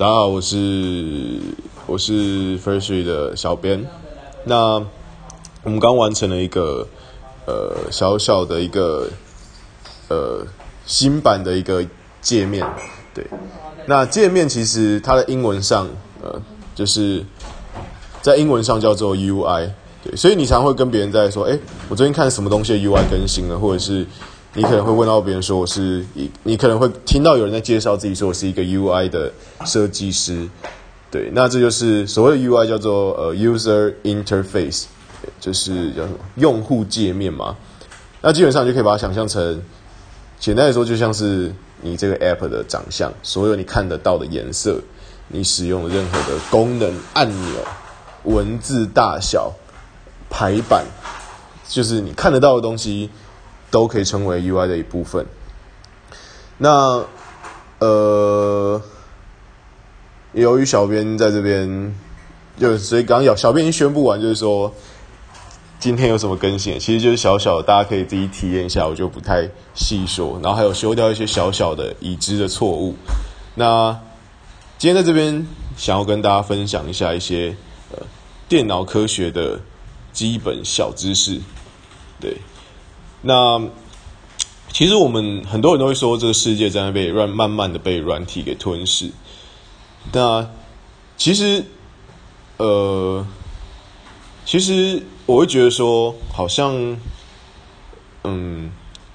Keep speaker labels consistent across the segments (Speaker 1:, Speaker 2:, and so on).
Speaker 1: 大家好，我是我是 Firstry 的小编。那我们刚完成了一个呃小小的一个呃新版的一个界面，对。那界面其实它的英文上呃就是在英文上叫做 UI，对。所以你常会跟别人在说，哎，我最近看什么东西的 UI 更新了，或者是。你可能会问到别人说我是一，你可能会听到有人在介绍自己说我是一个 UI 的设计师，对，那这就是所谓的 UI 叫做呃 User Interface，就是叫什么用户界面嘛。那基本上就可以把它想象成，简单来说就像是你这个 App 的长相，所有你看得到的颜色，你使用的任何的功能按钮、文字大小、排版，就是你看得到的东西。都可以称为 UI 的一部分。那呃，由于小编在这边，就所以刚小小编已经宣布完，就是说今天有什么更新，其实就是小小的，大家可以自己体验一下，我就不太细说。然后还有修掉一些小小的已知的错误。那今天在这边想要跟大家分享一下一些呃电脑科学的基本小知识，对。那其实我们很多人都会说，这个世界在被软慢慢的被软体给吞噬。那其实，呃，其实我会觉得说，好像，嗯，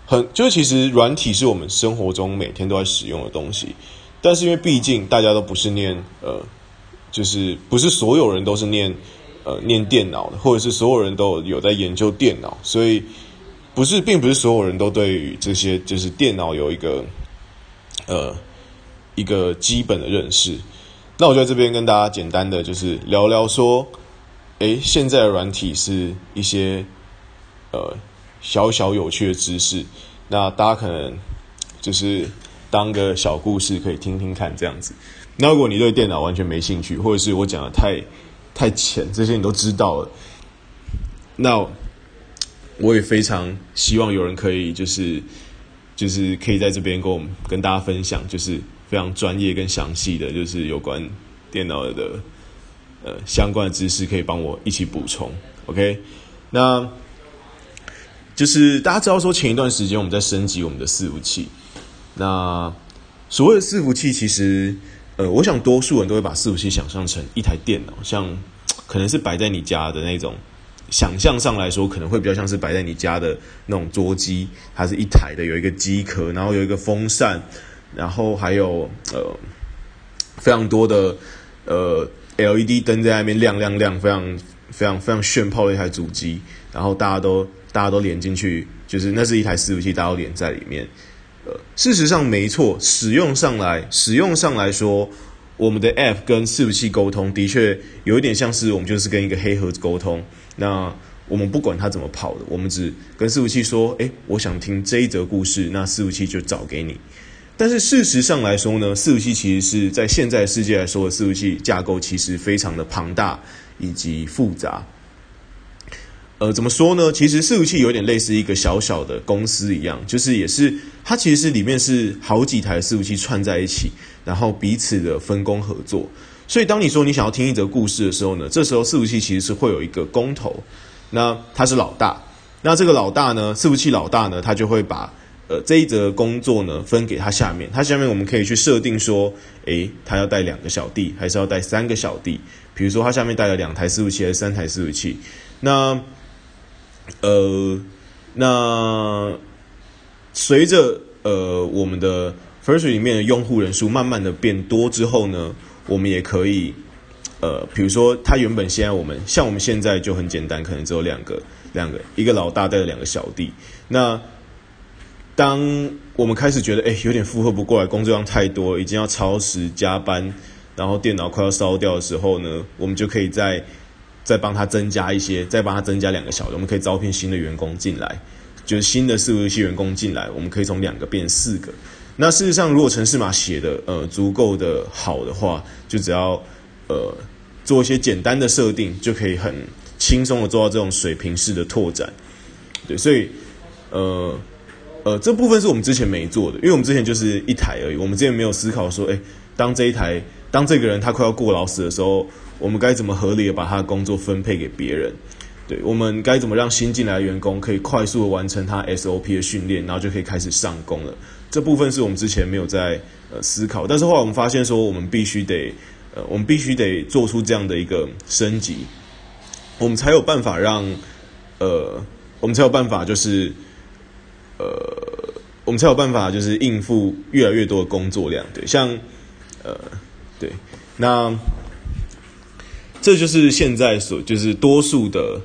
Speaker 1: 很就是其实软体是我们生活中每天都在使用的东西，但是因为毕竟大家都不是念呃，就是不是所有人都是念呃念电脑的，或者是所有人都有在研究电脑，所以。不是，并不是所有人都对于这些就是电脑有一个呃一个基本的认识。那我就在这边跟大家简单的就是聊聊说，哎，现在的软体是一些呃小小有趣的知识。那大家可能就是当个小故事可以听听看这样子。那如果你对电脑完全没兴趣，或者是我讲的太太浅，这些你都知道了，那。我也非常希望有人可以，就是就是可以在这边跟我们跟大家分享，就是非常专业跟详细的，就是有关电脑的呃相关的知识，可以帮我一起补充。OK，那就是大家知道说前一段时间我们在升级我们的伺服器，那所谓的伺服器，其实呃，我想多数人都会把伺服器想象成一台电脑，像可能是摆在你家的那种。想象上来说，可能会比较像是摆在你家的那种桌机，它是一台的，有一个机壳，然后有一个风扇，然后还有呃非常多的呃 LED 灯在那边亮亮亮，非常非常非常炫炮的一台主机，然后大家都大家都连进去，就是那是一台伺服器，大家都连在里面。呃，事实上没错，使用上来使用上来说。我们的 App 跟伺服器沟通，的确有一点像是我们就是跟一个黑盒子沟通。那我们不管它怎么跑的，我们只跟伺服器说：“哎，我想听这一则故事。”那伺服器就找给你。但是事实上来说呢，伺服器其实是在现在世界来说伺服器架构其实非常的庞大以及复杂。呃，怎么说呢？其实伺服器有点类似一个小小的公司一样，就是也是它其实是里面是好几台伺服器串在一起，然后彼此的分工合作。所以当你说你想要听一则故事的时候呢，这时候伺服器其实是会有一个工头，那他是老大。那这个老大呢，伺服器老大呢，他就会把呃这一则工作呢分给他下面。他下面我们可以去设定说，诶，他要带两个小弟，还是要带三个小弟？比如说他下面带了两台伺服器还是三台伺服器？那呃，那随着呃我们的 First 里面的用户人数慢慢的变多之后呢，我们也可以呃，比如说他原本现在我们像我们现在就很简单，可能只有两个两个，一个老大带着两个小弟。那当我们开始觉得哎有点负荷不过来，工作量太多，已经要超时加班，然后电脑快要烧掉的时候呢，我们就可以再。再帮他增加一些，再帮他增加两个小的，我们可以招聘新的员工进来，就是新的伺服器员工进来，我们可以从两个变四个。那事实上，如果程式码写的呃足够的好的话，就只要呃做一些简单的设定，就可以很轻松的做到这种水平式的拓展。对，所以呃呃这部分是我们之前没做的，因为我们之前就是一台而已，我们之前没有思考说，哎，当这一台。当这个人他快要过劳死的时候，我们该怎么合理的把他的工作分配给别人？对我们该怎么让新进来的员工可以快速的完成他 SOP 的训练，然后就可以开始上工了？这部分是我们之前没有在呃思考，但是后来我们发现说，我们必须得呃，我们必须得做出这样的一个升级，我们才有办法让呃，我们才有办法就是呃，我们才有办法就是应付越来越多的工作量。对，像呃，对，那这就是现在所就是多数的。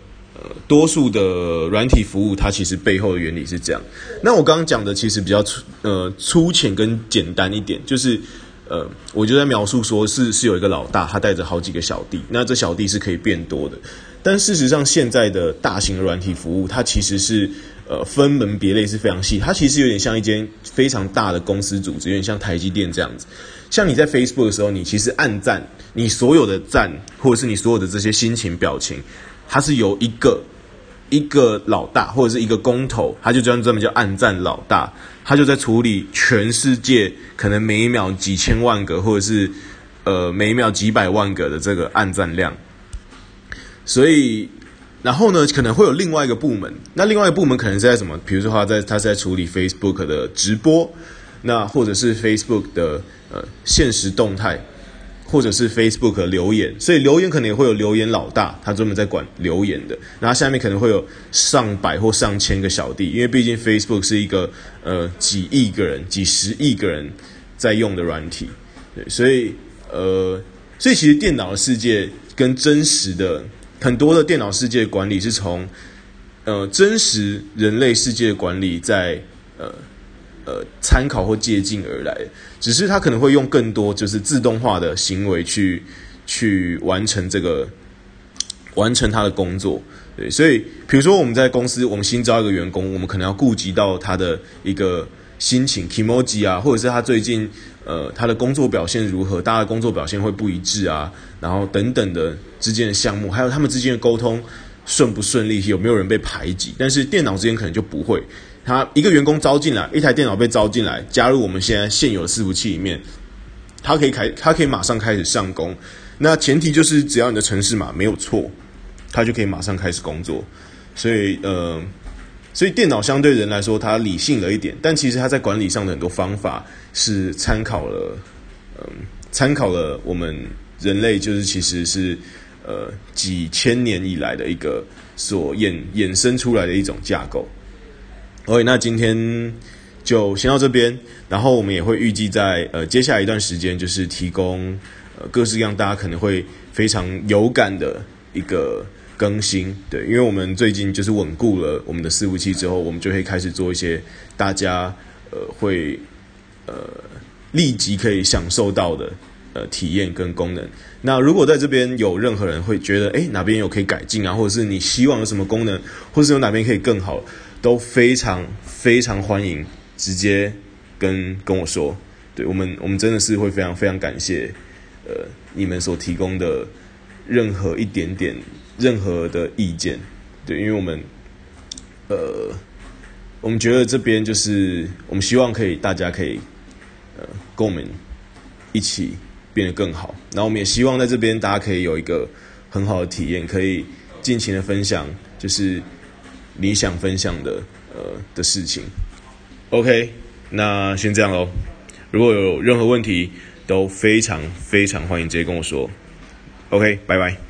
Speaker 1: 多数的软体服务，它其实背后的原理是这样。那我刚刚讲的其实比较粗呃粗浅跟简单一点，就是呃，我就在描述说是是有一个老大，他带着好几个小弟，那这小弟是可以变多的。但事实上，现在的大型的软体服务，它其实是呃分门别类是非常细，它其实有点像一间非常大的公司组织，有点像台积电这样子。像你在 Facebook 的时候，你其实按赞，你所有的赞或者是你所有的这些心情表情。它是由一个一个老大或者是一个工头，他就专专门叫暗战老大，他就在处理全世界可能每一秒几千万个或者是呃每一秒几百万个的这个暗战量。所以，然后呢，可能会有另外一个部门，那另外一个部门可能是在什么？比如说他在他是在处理 Facebook 的直播，那或者是 Facebook 的呃现实动态。或者是 Facebook 留言，所以留言可能也会有留言老大，他专门在管留言的。然后下面可能会有上百或上千个小弟，因为毕竟 Facebook 是一个呃几亿个人、几十亿个人在用的软体，对，所以呃，所以其实电脑的世界跟真实的很多的电脑世界管理是从呃真实人类世界管理在呃。呃，参考或借鉴而来，只是他可能会用更多就是自动化的行为去去完成这个完成他的工作。对，所以比如说我们在公司，我们新招一个员工，我们可能要顾及到他的一个心情 emoji 啊，或者是他最近呃他的工作表现如何，大家的工作表现会不一致啊，然后等等的之间的项目，还有他们之间的沟通顺不顺利，有没有人被排挤，但是电脑之间可能就不会。他一个员工招进来，一台电脑被招进来，加入我们现在现有的伺服器里面，他可以开，他可以马上开始上工。那前提就是只要你的城市码没有错，他就可以马上开始工作。所以呃，所以电脑相对人来说，它理性了一点，但其实它在管理上的很多方法是参考了，嗯，参考了我们人类就是其实是呃几千年以来的一个所衍衍生出来的一种架构。OK，那今天就先到这边，然后我们也会预计在呃接下来一段时间，就是提供呃各式各样大家可能会非常有感的一个更新，对，因为我们最近就是稳固了我们的伺服器之后，我们就会开始做一些大家呃会呃立即可以享受到的呃体验跟功能。那如果在这边有任何人会觉得，哎，哪边有可以改进啊，或者是你希望有什么功能，或者是有哪边可以更好？都非常非常欢迎，直接跟跟我说，对我们我们真的是会非常非常感谢，呃，你们所提供的任何一点点任何的意见，对，因为我们，呃，我们觉得这边就是我们希望可以大家可以，呃，跟我们一起变得更好，那我们也希望在这边大家可以有一个很好的体验，可以尽情的分享，就是。你想分享的呃的事情，OK，那先这样喽。如果有任何问题，都非常非常欢迎直接跟我说。OK，拜拜。